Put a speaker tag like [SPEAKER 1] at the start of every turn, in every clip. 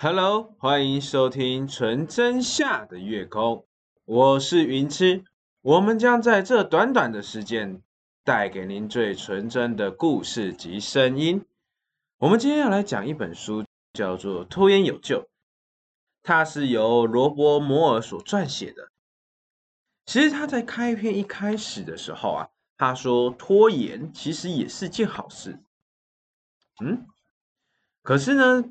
[SPEAKER 1] Hello，欢迎收听纯真下的月空，我是云痴。我们将在这短短的时间带给您最纯真的故事及声音。我们今天要来讲一本书，叫做《拖延有救》，它是由罗伯·摩尔所撰写的。其实他在开篇一开始的时候啊，他说拖延其实也是件好事。嗯，可是呢？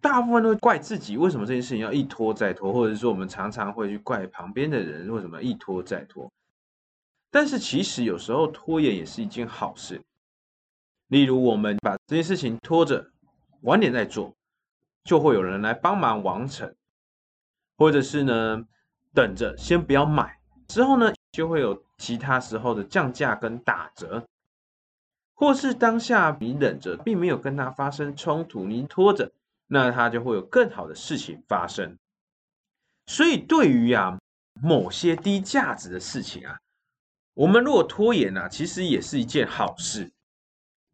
[SPEAKER 1] 大部分都怪自己，为什么这件事情要一拖再拖，或者说我们常常会去怪旁边的人为什么一拖再拖。但是其实有时候拖延也是一件好事。例如我们把这件事情拖着，晚点再做，就会有人来帮忙完成，或者是呢等着先不要买，之后呢就会有其他时候的降价跟打折，或是当下你忍着，并没有跟他发生冲突，你拖着。那他就会有更好的事情发生，所以对于啊某些低价值的事情啊，我们如果拖延啊，其实也是一件好事。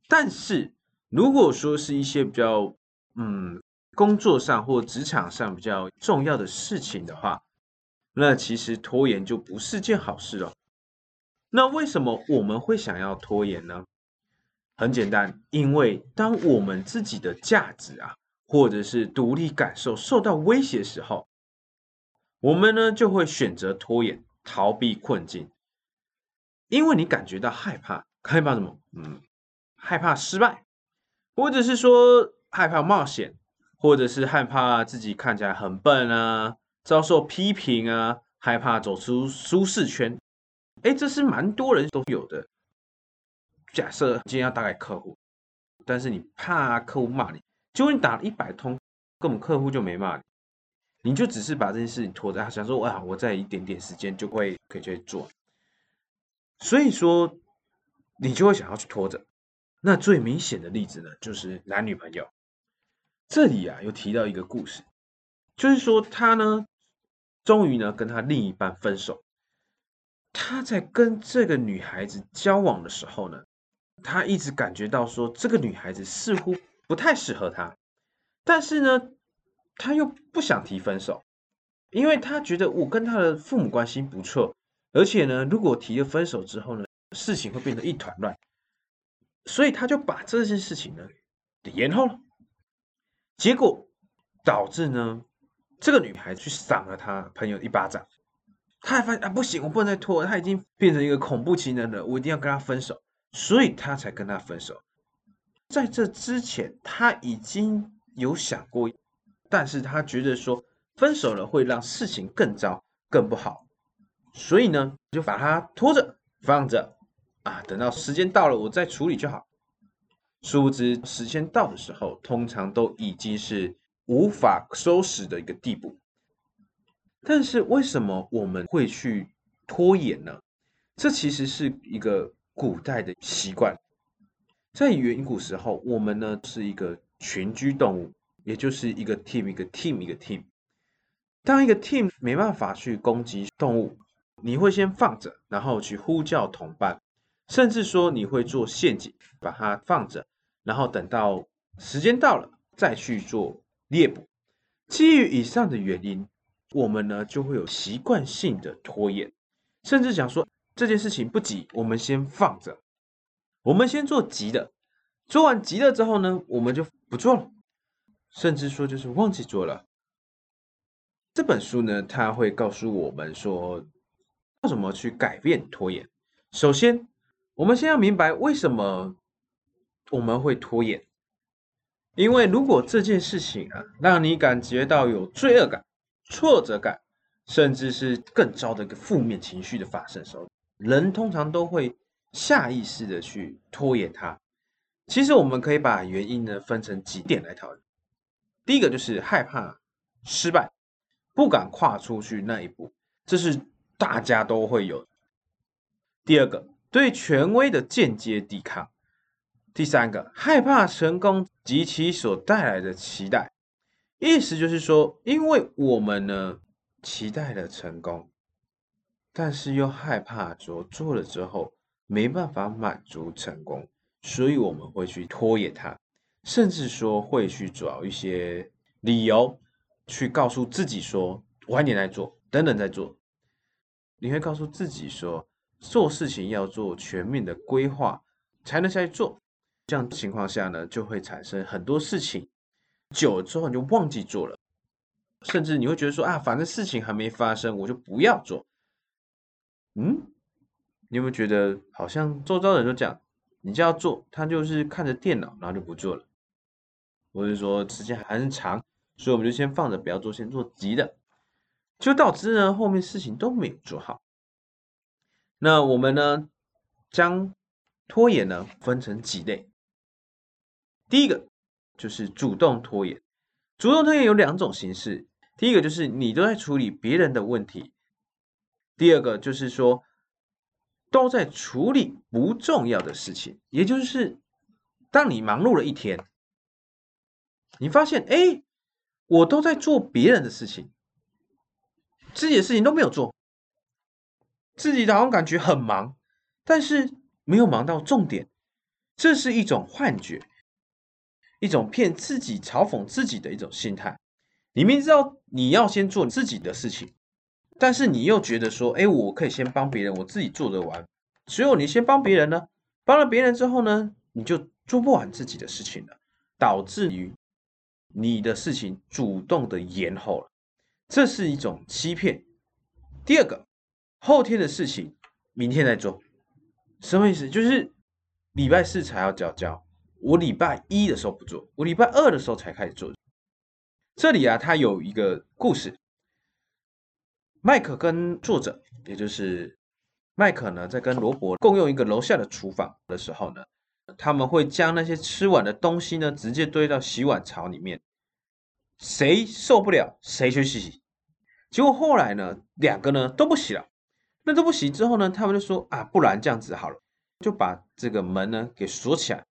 [SPEAKER 1] 但是如果说是一些比较嗯工作上或职场上比较重要的事情的话，那其实拖延就不是件好事了。那为什么我们会想要拖延呢？很简单，因为当我们自己的价值啊。或者是独立感受受到威胁时候，我们呢就会选择拖延、逃避困境，因为你感觉到害怕，害怕什么？嗯，害怕失败，或者是说害怕冒险，或者是害怕自己看起来很笨啊，遭受批评啊，害怕走出舒适圈。哎，这是蛮多人都有的。假设今天要打给客户，但是你怕客户骂你。就果你打了一百通，根本客户就没骂你，你就只是把这件事情拖着，想说哇，我再一点点时间就会可以去做，所以说你就会想要去拖着。那最明显的例子呢，就是男女朋友。这里啊，又提到一个故事，就是说他呢，终于呢跟他另一半分手。他在跟这个女孩子交往的时候呢，他一直感觉到说这个女孩子似乎。不太适合他，但是呢，他又不想提分手，因为他觉得我跟他的父母关系不错，而且呢，如果提了分手之后呢，事情会变得一团乱，所以他就把这件事情呢给延后了。结果导致呢，这个女孩去赏了他朋友一巴掌，他还发现啊不行，我不能再拖，他已经变成一个恐怖情人了，我一定要跟他分手，所以他才跟他分手。在这之前，他已经有想过，但是他觉得说分手了会让事情更糟、更不好，所以呢，就把它拖着放着啊，等到时间到了，我再处理就好。殊不知，时间到的时候，通常都已经是无法收拾的一个地步。但是，为什么我们会去拖延呢？这其实是一个古代的习惯。在远古时候，我们呢是一个群居动物，也就是一个 team 一个 team 一个 team。当一个 team 没办法去攻击动物，你会先放着，然后去呼叫同伴，甚至说你会做陷阱，把它放着，然后等到时间到了再去做猎捕。基于以上的原因，我们呢就会有习惯性的拖延，甚至讲说这件事情不急，我们先放着。我们先做急的，做完急的之后呢，我们就不做了，甚至说就是忘记做了。这本书呢，它会告诉我们说，要怎么去改变拖延。首先，我们先要明白为什么我们会拖延，因为如果这件事情啊，让你感觉到有罪恶感、挫折感，甚至是更糟的一个负面情绪的发生时候，人通常都会。下意识的去拖延它，其实我们可以把原因呢分成几点来讨论。第一个就是害怕失败，不敢跨出去那一步，这是大家都会有。第二个，对权威的间接抵抗。第三个，害怕成功及其所带来的期待。意思就是说，因为我们呢期待了成功，但是又害怕说做了之后。没办法满足成功，所以我们会去拖延它，甚至说会去找一些理由去告诉自己说晚点再做，等等再做。你会告诉自己说，做事情要做全面的规划，才能下去做。这样情况下呢，就会产生很多事情，久了之后你就忘记做了，甚至你会觉得说啊，反正事情还没发生，我就不要做。嗯，你有没有觉得好像周遭人都这样？你就要做，他就是看着电脑，然后就不做了，或者说时间还很长，所以我们就先放着不要做，先做急的。就导致呢，后面事情都没有做好。那我们呢，将拖延呢分成几类。第一个就是主动拖延。主动拖延有两种形式，第一个就是你都在处理别人的问题；第二个就是说都在处理不重要的事情。也就是当你忙碌了一天，你发现哎，我都在做别人的事情。自己的事情都没有做，自己好像感觉很忙，但是没有忙到重点，这是一种幻觉，一种骗自己、嘲讽自己的一种心态。你明知道你要先做自己的事情，但是你又觉得说：“哎，我可以先帮别人，我自己做得完。”只有你先帮别人呢，帮了别人之后呢，你就做不完自己的事情了，导致于你的事情主动的延后了。这是一种欺骗。第二个，后天的事情明天再做，什么意思？就是礼拜四才要交交，我礼拜一的时候不做，我礼拜二的时候才开始做。这里啊，它有一个故事。麦克跟作者，也就是麦克呢，在跟罗伯共用一个楼下的厨房的时候呢，他们会将那些吃完的东西呢，直接堆到洗碗槽里面。谁受不了，谁去洗。结果后来呢，两个呢都不洗了。那都不洗之后呢，他们就说啊，不然这样子好了，就把这个门呢给锁起来。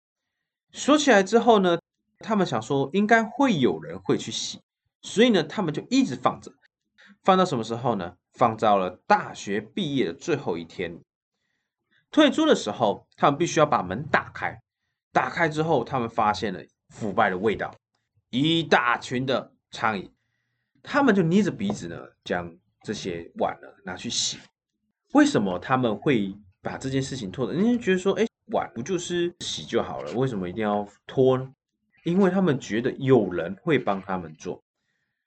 [SPEAKER 1] 锁起来之后呢，他们想说应该会有人会去洗，所以呢，他们就一直放着，放到什么时候呢？放到了大学毕业的最后一天，退租的时候，他们必须要把门打开。打开之后，他们发现了腐败的味道。一大群的苍蝇，他们就捏着鼻子呢，将这些碗呢拿去洗。为什么他们会把这件事情拖着？人家觉得说，哎，碗不就是洗就好了，为什么一定要拖呢？因为他们觉得有人会帮他们做，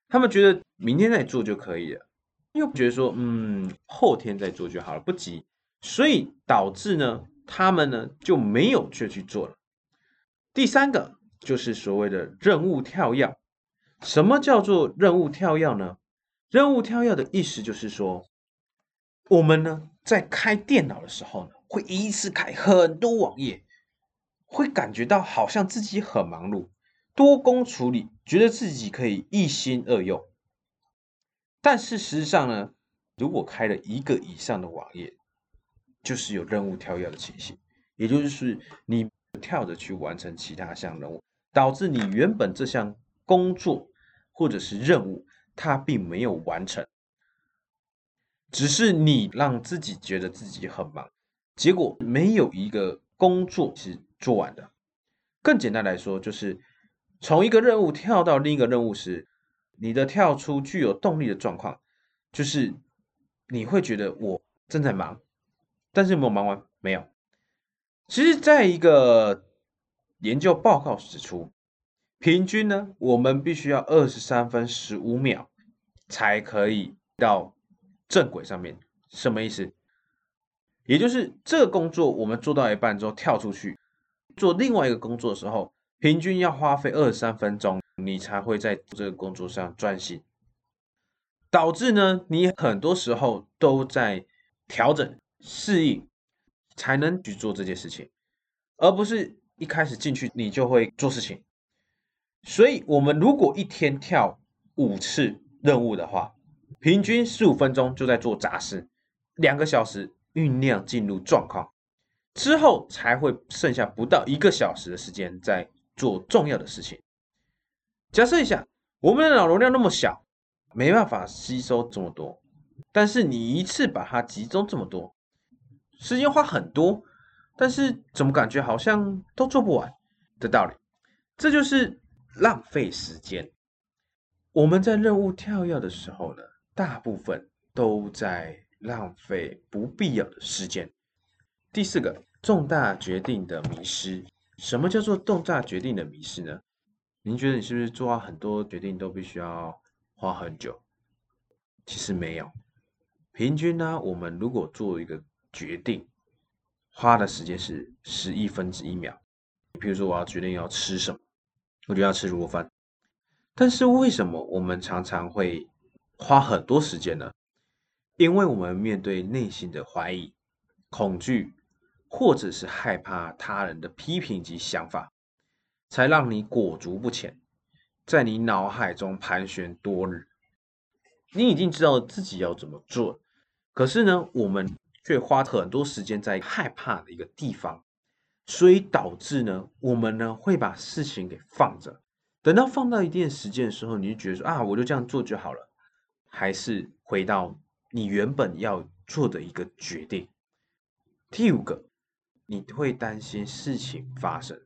[SPEAKER 1] 他们觉得明天再做就可以了，又觉得说，嗯，后天再做就好了，不急，所以导致呢，他们呢就没有去去做了。第三个。就是所谓的任务跳跃。什么叫做任务跳跃呢？任务跳跃的意思就是说，我们呢在开电脑的时候呢，会一次开很多网页，会感觉到好像自己很忙碌，多工处理，觉得自己可以一心二用。但事实上呢，如果开了一个以上的网页，就是有任务跳跃的情形，也就是你跳着去完成其他项任务。导致你原本这项工作或者是任务，它并没有完成，只是你让自己觉得自己很忙，结果没有一个工作是做完的。更简单来说，就是从一个任务跳到另一个任务时，你的跳出具有动力的状况，就是你会觉得我正在忙，但是没有忙完？没有。其实，在一个研究报告指出，平均呢，我们必须要二十三分十五秒才可以到正轨上面。什么意思？也就是这个工作我们做到一半之后跳出去做另外一个工作的时候，平均要花费二三分钟，你才会在这个工作上专心。导致呢，你很多时候都在调整适应，才能去做这件事情，而不是。一开始进去，你就会做事情。所以，我们如果一天跳五次任务的话，平均十五分钟就在做杂事，两个小时酝酿进入状况，之后才会剩下不到一个小时的时间在做重要的事情。假设一下，我们的脑容量那么小，没办法吸收这么多，但是你一次把它集中这么多，时间花很多。但是怎么感觉好像都做不完的道理，这就是浪费时间。我们在任务跳跃的时候呢，大部分都在浪费不必要的时间。第四个，重大决定的迷失。什么叫做重大决定的迷失呢？您觉得你是不是做很多决定都必须要花很久？其实没有，平均呢，我们如果做一个决定，花的时间是十亿分之一秒。比如说，我要决定要吃什么，我就要吃卤肉饭。但是为什么我们常常会花很多时间呢？因为我们面对内心的怀疑、恐惧，或者是害怕他人的批评及想法。才让你裹足不前，在你脑海中盘旋多日。你已经知道自己要怎么做，可是呢，我们却花很多时间在害怕的一个地方，所以导致呢，我们呢会把事情给放着。等到放到一定时间的时候，你就觉得说啊，我就这样做就好了，还是回到你原本要做的一个决定。第五个，你会担心事情发生。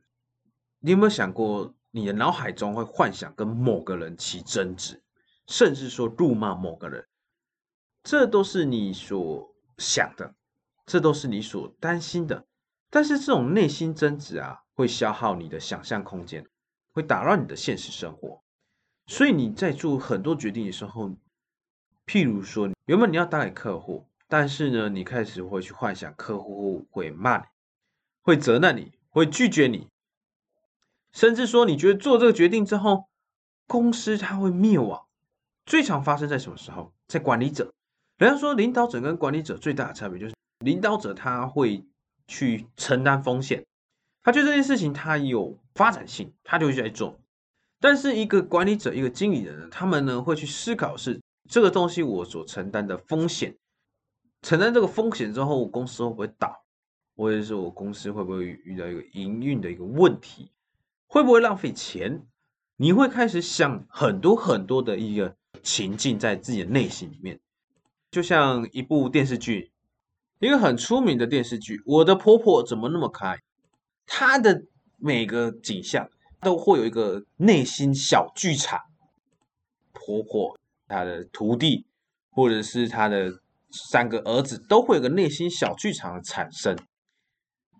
[SPEAKER 1] 你有没有想过，你的脑海中会幻想跟某个人起争执，甚至说辱骂某个人？这都是你所想的，这都是你所担心的。但是这种内心争执啊，会消耗你的想象空间，会打扰你的现实生活。所以你在做很多决定的时候，譬如说，原本你要打给客户，但是呢，你开始会去幻想客户会骂你，会责难你，会拒绝你。甚至说，你觉得做这个决定之后，公司它会灭亡？最常发生在什么时候？在管理者。人家说，领导者跟管理者最大的差别就是，领导者他会去承担风险，他觉得这件事情他有发展性，他就会去做。但是一个管理者、一个经理人呢，他们呢会去思考是这个东西我所承担的风险，承担这个风险之后，公司会不会倒，或者是我公司会不会遇到一个营运的一个问题？会不会浪费钱？你会开始想很多很多的一个情境在自己的内心里面，就像一部电视剧，一个很出名的电视剧《我的婆婆怎么那么可爱》，她的每个景象都会有一个内心小剧场。婆婆、她的徒弟，或者是她的三个儿子，都会有个内心小剧场的产生。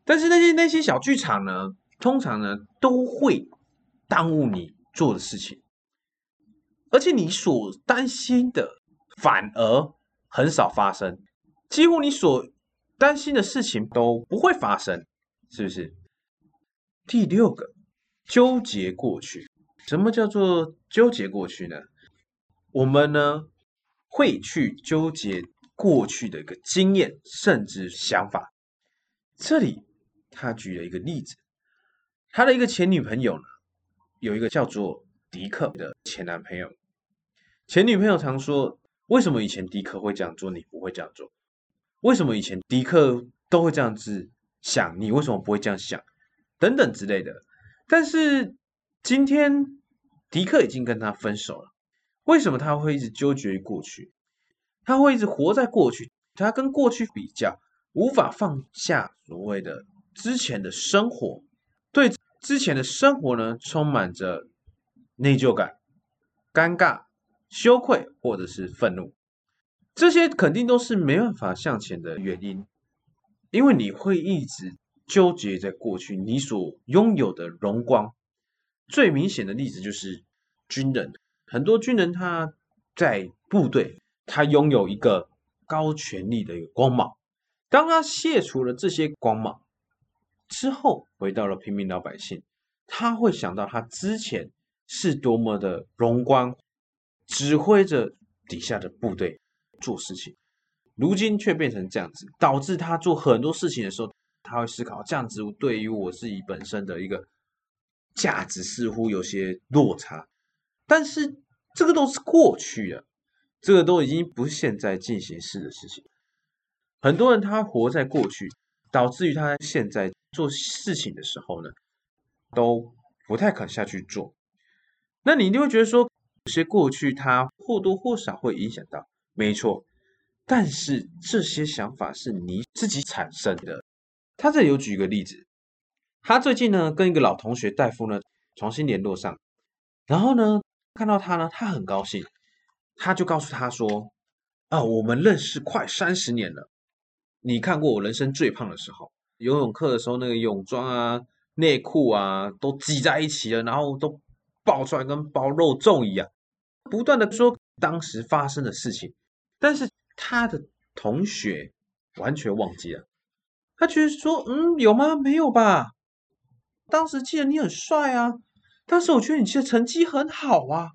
[SPEAKER 1] 但是那些那些小剧场呢？通常呢，都会耽误你做的事情，而且你所担心的反而很少发生，几乎你所担心的事情都不会发生，是不是？第六个，纠结过去。什么叫做纠结过去呢？我们呢会去纠结过去的一个经验，甚至想法。这里他举了一个例子。他的一个前女朋友呢，有一个叫做迪克的前男朋友。前女朋友常说：“为什么以前迪克会这样做，你不会这样做？为什么以前迪克都会这样子想，你为什么不会这样想？等等之类的。”但是今天迪克已经跟他分手了，为什么他会一直纠结于过去？他会一直活在过去，他跟过去比较，无法放下所谓的之前的生活，对。之前的生活呢，充满着内疚感、尴尬、羞愧，或者是愤怒，这些肯定都是没办法向前的原因，因为你会一直纠结在过去你所拥有的荣光。最明显的例子就是军人，很多军人他在部队，他拥有一个高权力的一个光芒，当他卸除了这些光芒。之后回到了平民老百姓，他会想到他之前是多么的荣光，指挥着底下的部队做事情，如今却变成这样子，导致他做很多事情的时候，他会思考这样子对于我自己本身的一个价值似乎有些落差，但是这个都是过去的，这个都已经不是现在进行式的事情，很多人他活在过去，导致于他现在。做事情的时候呢，都不太肯下去做。那你一定会觉得说，有些过去它或多或少会影响到，没错。但是这些想法是你自己产生的。他这里有举一个例子，他最近呢跟一个老同学戴夫呢重新联络上，然后呢看到他呢，他很高兴，他就告诉他说：“啊，我们认识快三十年了，你看过我人生最胖的时候，游泳课的时候那个泳装啊、内裤啊都挤在一起了，然后都爆出来跟包肉粽一样，不断的说当时发生的事情，但是他的同学完全忘记了，他觉得说，嗯，有吗？没有吧？当时记得你很帅啊。”但是我觉得你其实成绩很好啊，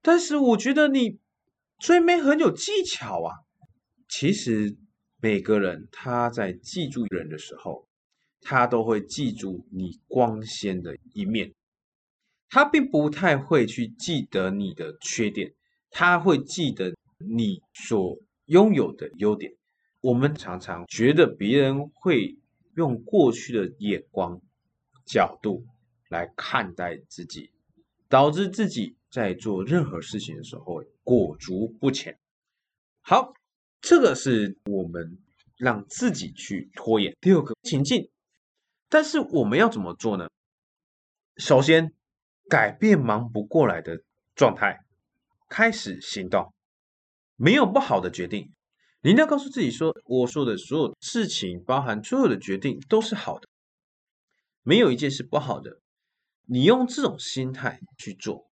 [SPEAKER 1] 但是我觉得你追妹很有技巧啊。其实每个人他在记住人的时候，他都会记住你光鲜的一面，他并不太会去记得你的缺点，他会记得你所拥有的优点。我们常常觉得别人会用过去的眼光角度。来看待自己，导致自己在做任何事情的时候裹足不前。好，这个是我们让自己去拖延第二个情境。但是我们要怎么做呢？首先，改变忙不过来的状态，开始行动。没有不好的决定，你一定要告诉自己说：我说的所有事情，包含所有的决定都是好的，没有一件是不好的。你用这种心态去做，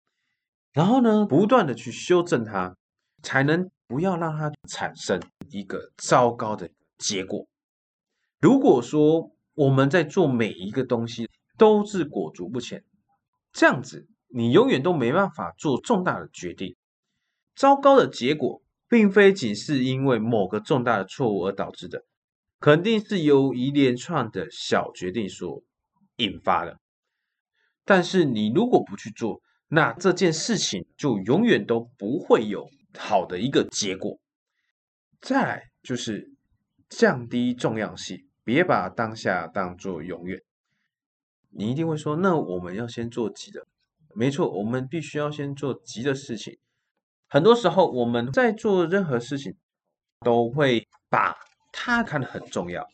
[SPEAKER 1] 然后呢，不断的去修正它，才能不要让它产生一个糟糕的结果。如果说我们在做每一个东西都是裹足不前，这样子你永远都没办法做重大的决定。糟糕的结果并非仅是因为某个重大的错误而导致的，肯定是由一连串的小决定所引发的。但是你如果不去做，那这件事情就永远都不会有好的一个结果。再来就是降低重要性，别把当下当做永远。你一定会说，那我们要先做急的。没错，我们必须要先做急的事情。很多时候我们在做任何事情，都会把它看得很重要。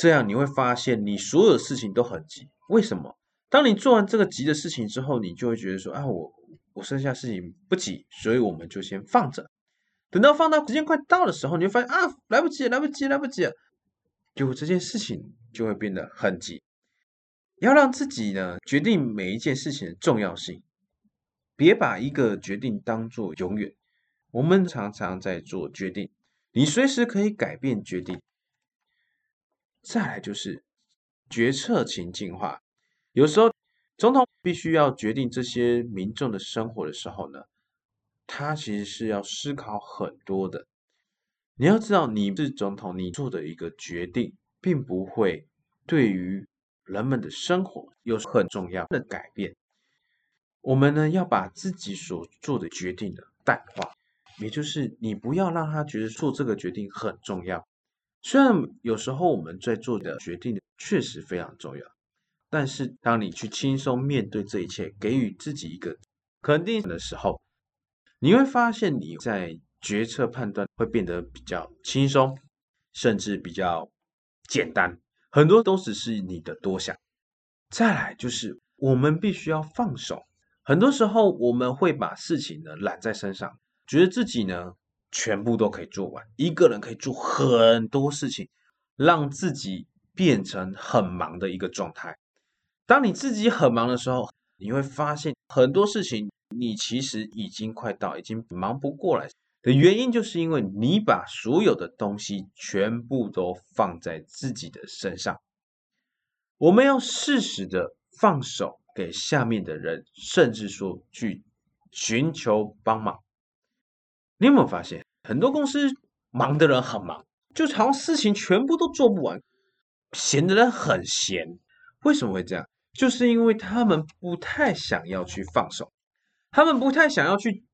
[SPEAKER 1] 这样你会发现，你所有的事情都很急。为什么？当你做完这个急的事情之后，你就会觉得说：“啊，我我剩下事情不急，所以我们就先放着。等到放到时间快到的时候，你就发现啊，来不及，来不及，来不及，就这件事情就会变得很急。要让自己呢决定每一件事情的重要性，别把一个决定当做永远。我们常常在做决定，你随时可以改变决定。再来就是决策情境化。”有时候，总统必须要决定这些民众的生活的时候呢，他其实是要思考很多的。你要知道，你是总统，你做的一个决定，并不会对于人们的生活有很重要的改变。我们呢，要把自己所做的决定的淡化，也就是你不要让他觉得做这个决定很重要。虽然有时候我们在做的决定确实非常重要。但是，当你去轻松面对这一切，给予自己一个肯定的时候，你会发现你在决策判断会变得比较轻松，甚至比较简单。很多都只是你的多想。再来就是，我们必须要放手。很多时候，我们会把事情呢揽在身上，觉得自己呢全部都可以做完，一个人可以做很多事情，让自己变成很忙的一个状态。当你自己很忙的时候，你会发现很多事情你其实已经快到已经忙不过来的原因，就是因为你把所有的东西全部都放在自己的身上。我们要适时的放手给下面的人，甚至说去寻求帮忙。你有没有发现，很多公司忙的人很忙，就好像事情全部都做不完；闲的人很闲，为什么会这样？就是因为他们不太想要去放手，他们不太想要去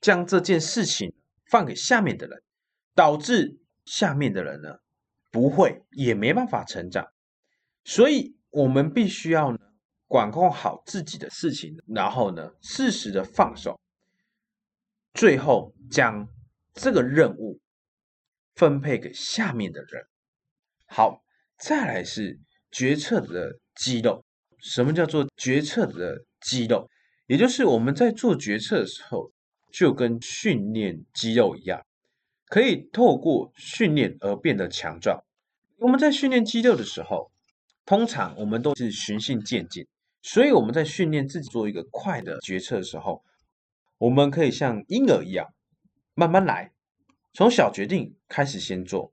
[SPEAKER 1] 将这件事情放给下面的人，导致下面的人呢不会也没办法成长。所以，我们必须要呢管控好自己的事情，然后呢适时的放手，最后将这个任务分配给下面的人。好，再来是决策的肌肉。什么叫做决策的肌肉？也就是我们在做决策的时候，就跟训练肌肉一样，可以透过训练而变得强壮。我们在训练肌肉的时候，通常我们都是循序渐进，所以我们在训练自己做一个快的决策的时候，我们可以像婴儿一样慢慢来，从小决定开始先做，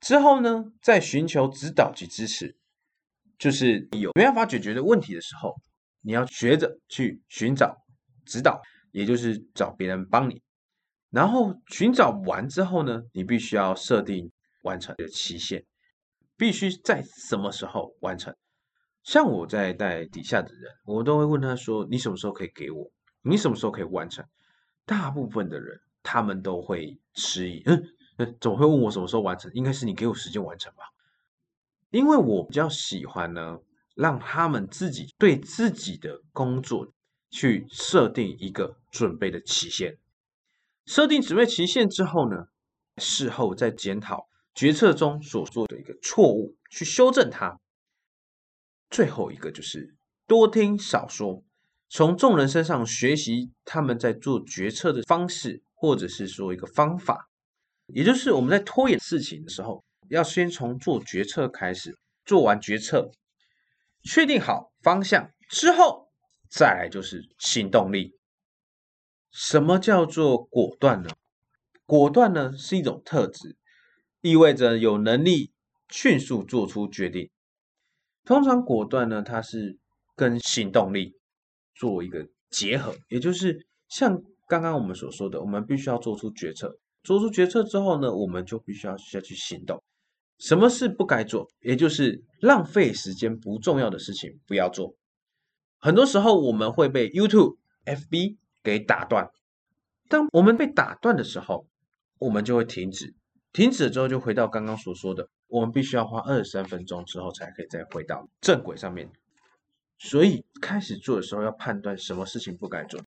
[SPEAKER 1] 之后呢，再寻求指导及支持。就是有没办法解决的问题的时候，你要学着去寻找指导，也就是找别人帮你。然后寻找完之后呢，你必须要设定完成的期限，必须在什么时候完成。像我在带底下的人，我都会问他说：“你什么时候可以给我？你什么时候可以完成？”大部分的人他们都会迟疑，嗯 嗯，怎么会问我什么时候完成？应该是你给我时间完成吧。因为我比较喜欢呢，让他们自己对自己的工作去设定一个准备的期限，设定准备期限之后呢，事后再检讨决策中所做的一个错误，去修正它。最后一个就是多听少说，从众人身上学习他们在做决策的方式，或者是说一个方法，也就是我们在拖延事情的时候。要先从做决策开始，做完决策，确定好方向之后，再来就是行动力。什么叫做果断呢？果断呢是一种特质，意味着有能力迅速做出决定。通常果断呢，它是跟行动力做一个结合，也就是像刚刚我们所说的，我们必须要做出决策，做出决策之后呢，我们就必须要下去行动。什么事不该做，也就是浪费时间不重要的事情不要做。很多时候我们会被 YouTube、FB 给打断。当我们被打断的时候，我们就会停止。停止了之后，就回到刚刚所说的，我们必须要花二十三分钟之后才可以再回到正轨上面。所以开始做的时候要判断什么事情不该做。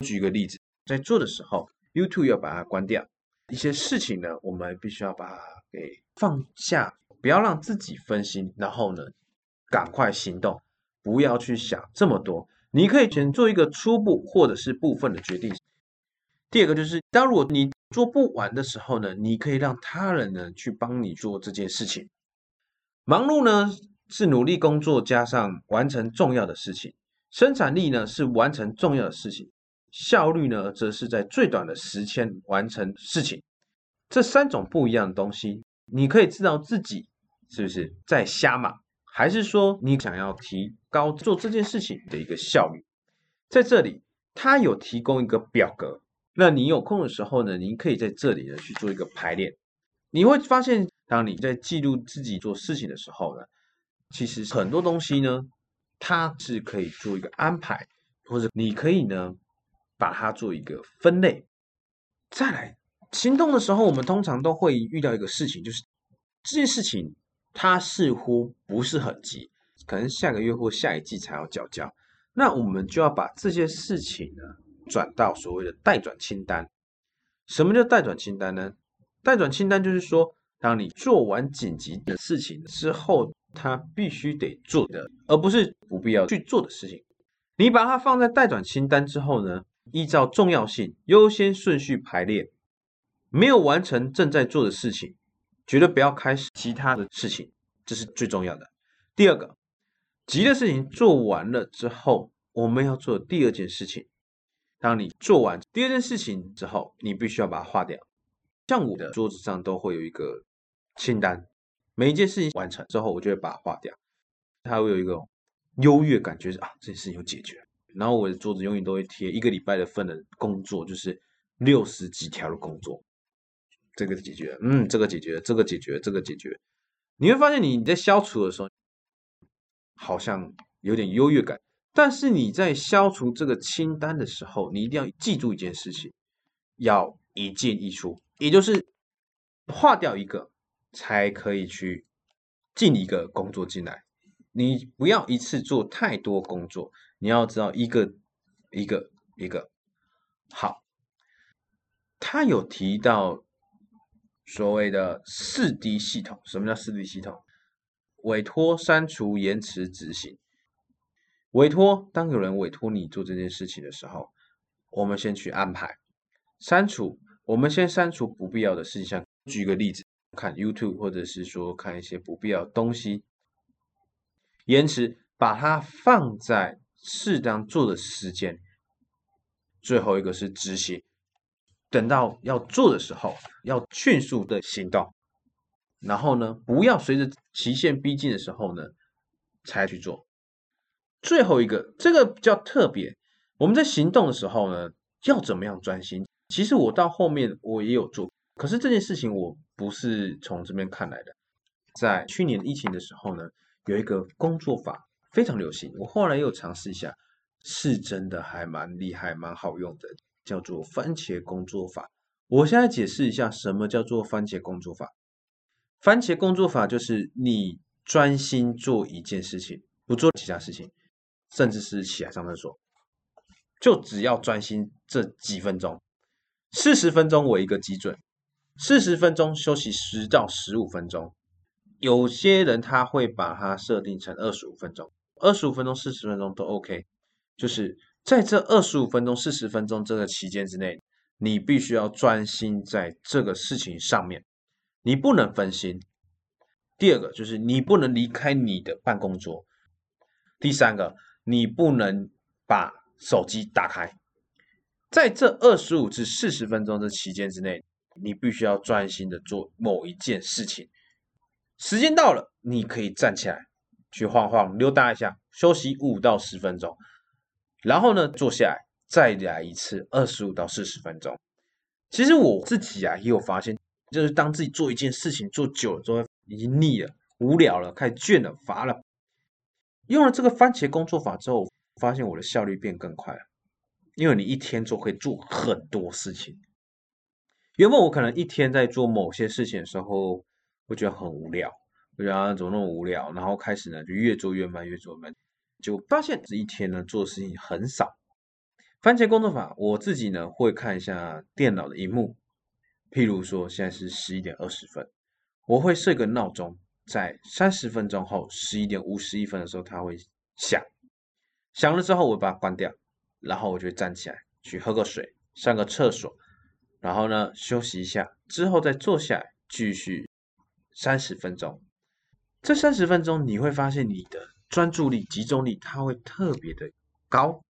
[SPEAKER 1] 举一个例子，在做的时候，YouTube 要把它关掉。一些事情呢，我们必须要把它给放下，不要让自己分心，然后呢，赶快行动，不要去想这么多。你可以先做一个初步或者是部分的决定。第二个就是，当如果你做不完的时候呢，你可以让他人呢去帮你做这件事情。忙碌呢是努力工作加上完成重要的事情，生产力呢是完成重要的事情。效率呢，则是在最短的时间完成事情。这三种不一样的东西，你可以知道自己是不是在瞎忙，还是说你想要提高做这件事情的一个效率？在这里，它有提供一个表格，那你有空的时候呢，您可以在这里呢去做一个排练。你会发现，当你在记录自己做事情的时候呢，其实很多东西呢，它是可以做一个安排，或者你可以呢。把它做一个分类，再来行动的时候，我们通常都会遇到一个事情，就是这件事情它似乎不是很急，可能下个月或下一季才要交交。那我们就要把这些事情呢转到所谓的待转清单。什么叫待转清单呢？待转清单就是说，当你做完紧急的事情之后，它必须得做的，而不是不必要去做的事情。你把它放在待转清单之后呢？依照重要性优先顺序排列，没有完成正在做的事情，绝对不要开始其他的事情，这是最重要的。第二个，急的事情做完了之后，我们要做第二件事情。当你做完第二件事情之后，你必须要把它划掉。像我的桌子上都会有一个清单，每一件事情完成之后，我就会把它划掉，它会有一个优越感，觉得啊，这件事情有解决。然后我的桌子永远都会贴一个礼拜的份的工作，就是六十几条的工作，这个解决，嗯，这个解决，这个解决，这个解决。你会发现你你在消除的时候，好像有点优越感，但是你在消除这个清单的时候，你一定要记住一件事情，要一进一出，也就是划掉一个，才可以去进一个工作进来。你不要一次做太多工作。你要知道一个一个一个好，他有提到所谓的四 D 系统。什么叫四 D 系统？委托、删除、延迟、执行。委托，当有人委托你做这件事情的时候，我们先去安排删除。我们先删除不必要的事项，举个例子，看 YouTube 或者是说看一些不必要的东西，延迟，把它放在适当做的时间。最后一个是执行，等到要做的时候，要迅速的行动。然后呢，不要随着期限逼近的时候呢，才去做。最后一个，这个比较特别，我们在行动的时候呢，要怎么样专心？其实我到后面我也有做，可是这件事情我不是从这边看来的。在去年疫情的时候呢，有一个工作法非常流行，我后来又尝试一下，是真的还蛮厉害、蛮好用的，叫做番茄工作法。我现在解释一下，什么叫做番茄工作法。番茄工作法就是你专心做一件事情，不做其他事情，甚至是起来上厕所，就只要专心这几分钟，四十分钟为一个基准，四十分钟休息十到十五分钟。有些人他会把它设定成二十五分钟，二十五分钟、四十分钟都 OK。就是在这二十五分钟、四十分钟这个期间之内，你必须要专心在这个事情上面。你不能分心。第二个就是你不能离开你的办公桌。第三个，你不能把手机打开。在这二十五至四十分钟的期间之内，你必须要专心的做某一件事情。时间到了，你可以站起来去晃晃、溜达一下，休息五到十分钟。然后呢，坐下来再来一次二十五到四十分钟。其实我自己啊也有发现。就是当自己做一件事情做久了之后，已经腻了、无聊了、开始倦了、乏了。用了这个番茄工作法之后，发现我的效率变更快了。因为你一天做可以做很多事情。原本我可能一天在做某些事情的时候，会觉得很无聊，我觉得怎么那么无聊？然后开始呢，就越做越慢，越做慢，就发现这一天呢做的事情很少。番茄工作法，我自己呢会看一下电脑的荧幕。譬如说，现在是十一点二十分，我会设个闹钟，在三十分钟后十一点五十一分的时候，它会响。响了之后，我把它关掉，然后我就站起来去喝个水，上个厕所，然后呢休息一下，之后再坐下来继续三十分钟。这三十分钟你会发现你的专注力、集中力它会特别的高。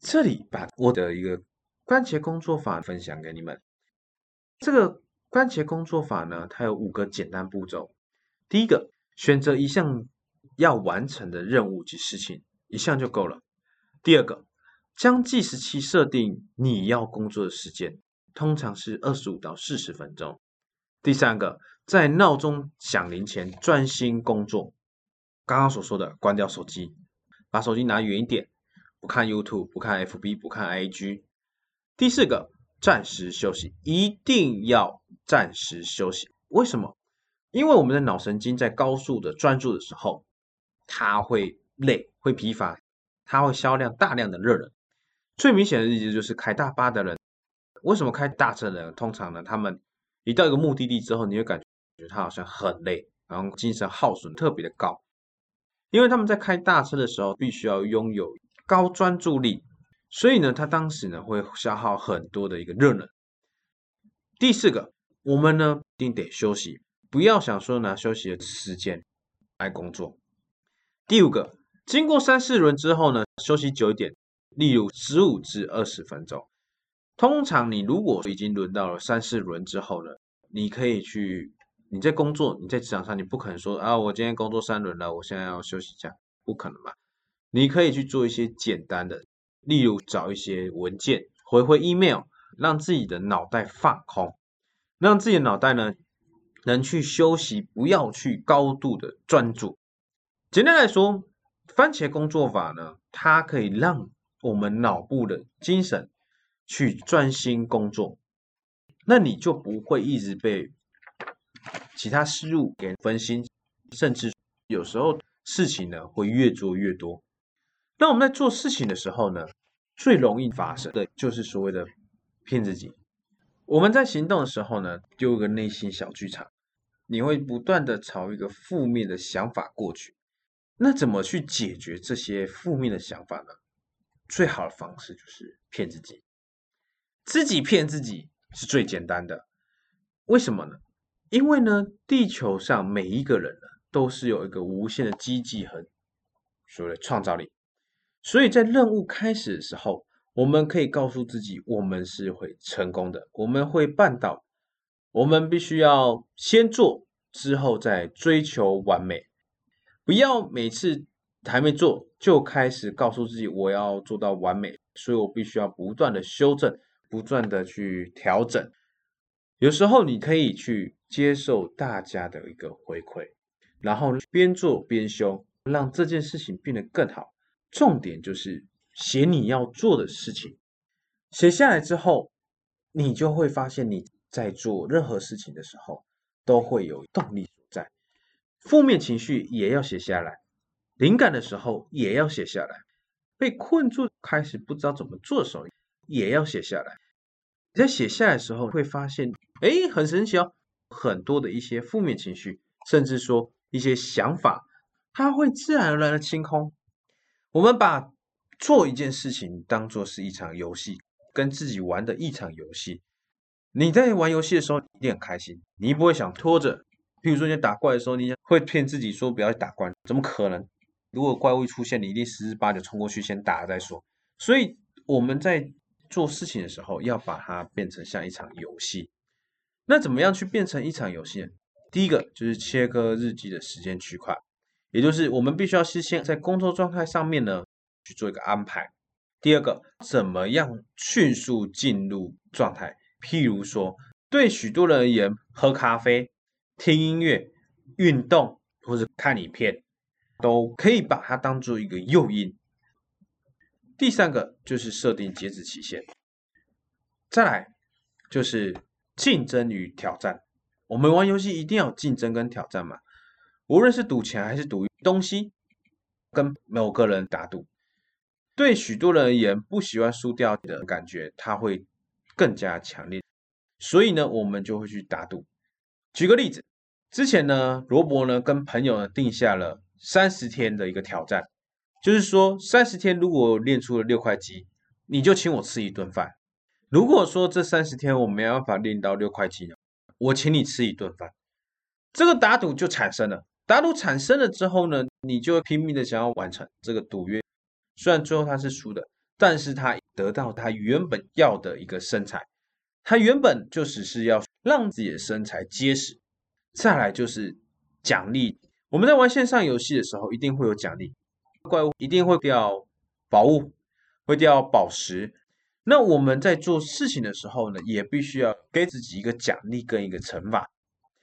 [SPEAKER 1] 这里把我的一个番茄工作法分享给你们。这个番茄工作法呢，它有五个简单步骤。第一个，选择一项要完成的任务及事情，一项就够了。第二个，将计时器设定你要工作的时间，通常是二十五到四十分钟。第三个，在闹钟响铃前专心工作。刚刚所说的，关掉手机，把手机拿远一点，不看 YouTube，不看 FB，不看 IG。第四个。暂时休息，一定要暂时休息。为什么？因为我们的脑神经在高速的专注的时候，它会累，会疲乏，它会消量大量的热能。最明显的例子就是开大巴的人。为什么开大车的人通常呢？他们一到一个目的地之后，你会感觉觉得他好像很累，然后精神耗损特别的高，因为他们在开大车的时候，必须要拥有高专注力。所以呢，他当时呢会消耗很多的一个热能。第四个，我们呢一定得休息，不要想说拿休息的时间来工作。第五个，经过三四轮之后呢，休息久一点，例如十五至二十分钟。通常你如果已经轮到了三四轮之后呢，你可以去你在工作，你在职场上，你不可能说啊，我今天工作三轮了，我现在要休息一下，不可能嘛。你可以去做一些简单的。例如找一些文件，回回 email，让自己的脑袋放空，让自己的脑袋呢能去休息，不要去高度的专注。简单来说，番茄工作法呢，它可以让我们脑部的精神去专心工作，那你就不会一直被其他事物给分心，甚至有时候事情呢会越做越多。那我们在做事情的时候呢，最容易发生的就是所谓的骗自己。我们在行动的时候呢，就有个内心小剧场，你会不断的朝一个负面的想法过去。那怎么去解决这些负面的想法呢？最好的方式就是骗自己，自己骗自己是最简单的。为什么呢？因为呢，地球上每一个人呢，都是有一个无限的积极和所谓的创造力，所以在任务开始的时候，我们可以告诉自己，我们是会成功的，我们会办到。我们必须要先做，之后再追求完美，不要每次还没做就开始告诉自己我要做到完美，所以我必须要不断的修正，不断的去调整。有时候你可以去接受大家的一个回馈，然后边做边修，让这件事情变得更好。重点就是写你要做的事情，写下来之后，你就会发现你在做任何事情的时候都会有动力所在。负面情绪也要写下来，灵感的时候也要写下来，被困住开始不知道怎么做的时候也要写下来。你在写下来的时候会发现。哎，很神奇哦！很多的一些负面情绪，甚至说一些想法，它会自然而然的清空。我们把做一件事情当做是一场游戏，跟自己玩的一场游戏。你在玩游戏的时候一定很开心，你不会想拖着。譬如说你打怪的时候，你会骗自己说不要去打怪，怎么可能？如果怪物一出现，你一定十之八九冲过去先打了再说。所以我们在做事情的时候，要把它变成像一场游戏。那怎么样去变成一场游戏？第一个就是切割日记的时间区块，也就是我们必须要事先在工作状态上面呢去做一个安排。第二个，怎么样迅速进入状态？譬如说，对许多人而言，喝咖啡、听音乐、运动或者看影片，都可以把它当做一个诱因。第三个就是设定截止期限。再来就是。竞争与挑战，我们玩游戏一定要竞争跟挑战嘛。无论是赌钱还是赌东西，跟某个人打赌，对许多人而言，不喜欢输掉的感觉，他会更加强烈。所以呢，我们就会去打赌。举个例子，之前呢，罗伯呢跟朋友呢定下了三十天的一个挑战，就是说三十天如果练出了六块肌，你就请我吃一顿饭。如果说这三十天我没办法练到六块肌呢，我请你吃一顿饭，这个打赌就产生了。打赌产生了之后呢，你就拼命的想要完成这个赌约。虽然最后他是输的，但是他得到他原本要的一个身材，他原本就只是要让自己的身材结实。再来就是奖励，我们在玩线上游戏的时候一定会有奖励，怪物一定会掉宝物，会掉宝石。那我们在做事情的时候呢，也必须要给自己一个奖励跟一个惩罚。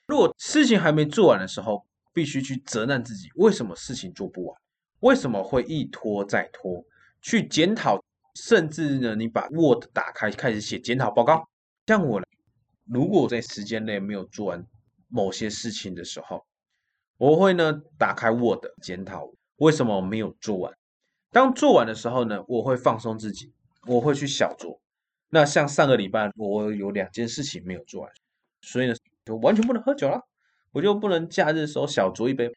[SPEAKER 1] 如果事情还没做完的时候，必须去责难自己，为什么事情做不完？为什么会一拖再拖？去检讨，甚至呢，你把 Word 打开，开始写检讨报告。像我，如果在时间内没有做完某些事情的时候，我会呢打开 Word 检讨为什么没有做完。当做完的时候呢，我会放松自己。我会去小酌，那像上个礼拜我有两件事情没有做完，所以呢就完全不能喝酒了，我就不能假日的时候小酌一杯。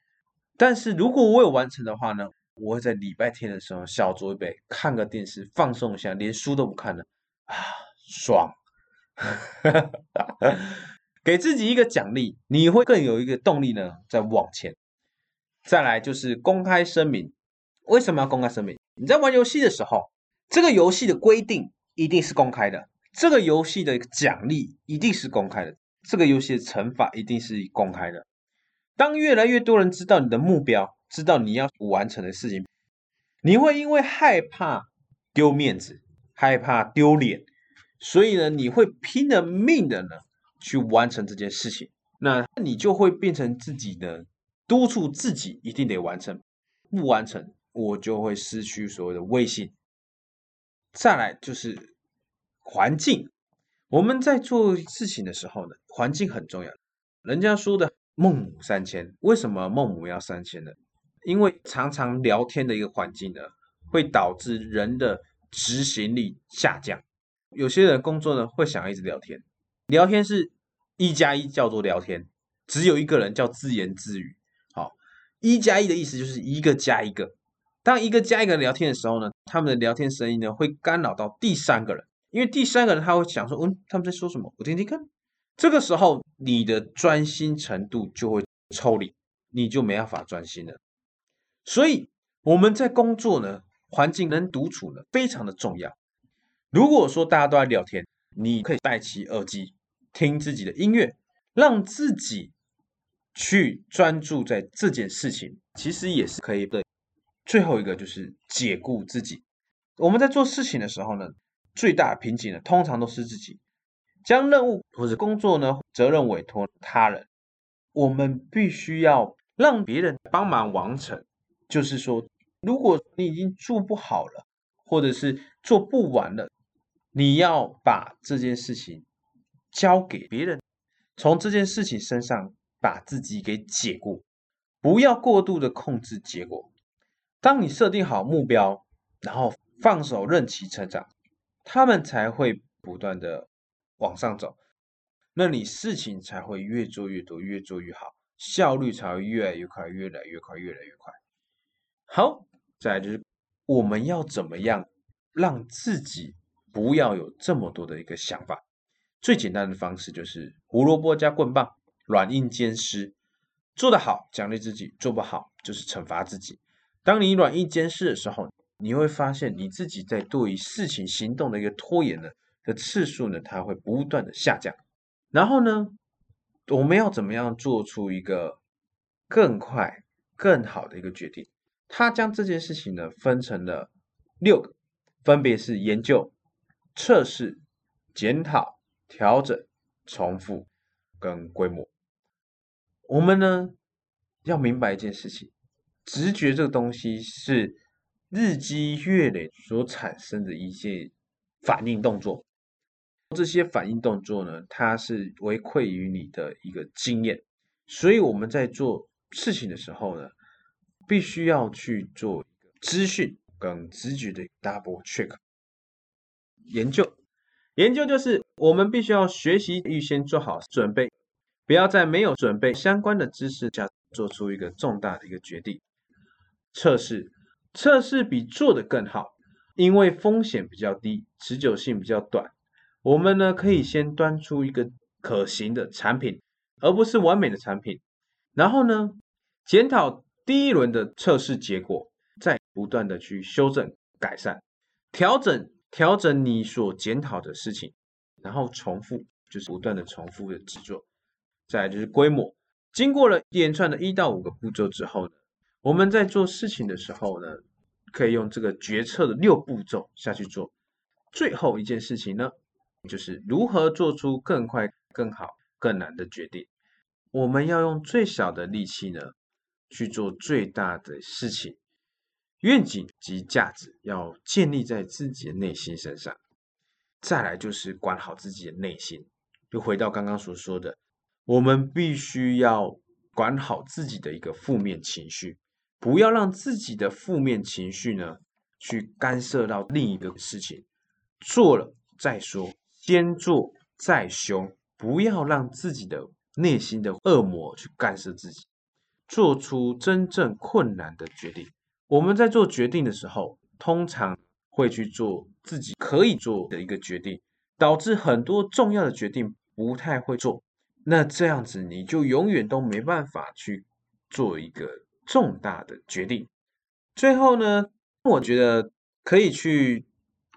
[SPEAKER 1] 但是如果我有完成的话呢，我会在礼拜天的时候小酌一杯，看个电视放松一下，连书都不看了啊，爽！给自己一个奖励，你会更有一个动力呢，在往前。再来就是公开声明，为什么要公开声明？你在玩游戏的时候。这个游戏的规定一定是公开的，这个游戏的奖励一定是公开的，这个游戏的惩罚一定是公开的。当越来越多人知道你的目标，知道你要完成的事情，你会因为害怕丢面子，害怕丢脸，所以呢，你会拼了命的呢去完成这件事情。那你就会变成自己的督促自己一定得完成，不完成我就会失去所谓的威信。再来就是环境，我们在做事情的时候呢，环境很重要。人家说的“孟母三迁”，为什么孟母要三迁呢？因为常常聊天的一个环境呢，会导致人的执行力下降。有些人工作呢，会想要一直聊天，聊天是一加一叫做聊天，只有一个人叫自言自语。好，一加一的意思就是一个加一个。当一个加一个聊天的时候呢，他们的聊天声音呢会干扰到第三个人，因为第三个人他会想说，嗯，他们在说什么？我听听看。这个时候你的专心程度就会抽离，你就没办法专心了。所以我们在工作呢，环境能独处呢，非常的重要。如果说大家都在聊天，你可以戴起耳机听自己的音乐，让自己去专注在这件事情，其实也是可以的。最后一个就是解雇自己。我们在做事情的时候呢，最大的瓶颈呢，通常都是自己将任务或者工作呢责任委托他人。我们必须要让别人帮忙完成。就是说，如果你已经做不好了，或者是做不完了，你要把这件事情交给别人，从这件事情身上把自己给解雇，不要过度的控制结果。当你设定好目标，然后放手任其成长，他们才会不断的往上走，那你事情才会越做越多，越做越好，效率才会越来越快，越来越快，越来越快。好，再来就是我们要怎么样让自己不要有这么多的一个想法？最简单的方式就是胡萝卜加棍棒，软硬兼施。做得好奖励自己，做不好就是惩罚自己。当你软硬兼施的时候，你会发现你自己在对于事情行动的一个拖延呢的次数呢，它会不断的下降。然后呢，我们要怎么样做出一个更快、更好的一个决定？他将这件事情呢分成了六个，分别是研究、测试、检讨、调整、重复跟规模。我们呢要明白一件事情。直觉这个东西是日积月累所产生的一些反应动作，这些反应动作呢，它是回馈于你的一个经验，所以我们在做事情的时候呢，必须要去做一个资讯跟直觉的 double check 研究。研究就是我们必须要学习预先做好准备，不要在没有准备相关的知识下做出一个重大的一个决定。测试，测试比做的更好，因为风险比较低，持久性比较短。我们呢可以先端出一个可行的产品，而不是完美的产品。然后呢，检讨第一轮的测试结果，再不断的去修正、改善、调整、调整你所检讨的事情，然后重复，就是不断的重复的制作。再就是规模，经过了一连串的一到五个步骤之后呢。我们在做事情的时候呢，可以用这个决策的六步骤下去做。最后一件事情呢，就是如何做出更快、更好、更难的决定。我们要用最小的力气呢，去做最大的事情。愿景及价值要建立在自己的内心身上。再来就是管好自己的内心。又回到刚刚所说的，我们必须要管好自己的一个负面情绪。不要让自己的负面情绪呢，去干涉到另一个事情。做了再说，先做再修，不要让自己的内心的恶魔去干涉自己，做出真正困难的决定。我们在做决定的时候，通常会去做自己可以做的一个决定，导致很多重要的决定不太会做。那这样子，你就永远都没办法去做一个。重大的决定，最后呢，我觉得可以去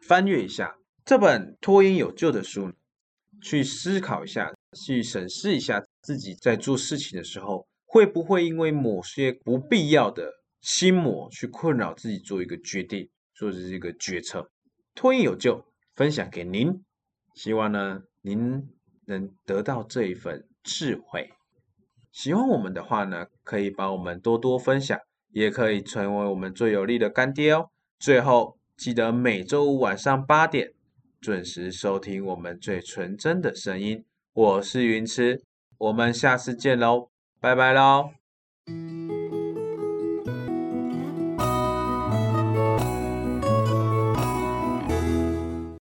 [SPEAKER 1] 翻阅一下这本脱音有救的书，去思考一下，去审视一下自己在做事情的时候，会不会因为某些不必要的心魔去困扰自己做一个决定，做的这个决策。脱音有救，分享给您，希望呢您能得到这一份智慧。喜欢我们的话呢，可以帮我们多多分享，也可以成为我们最有力的干爹哦。最后记得每周五晚上八点准时收听我们最纯真的声音。我是云痴，我们下次见喽，拜拜喽。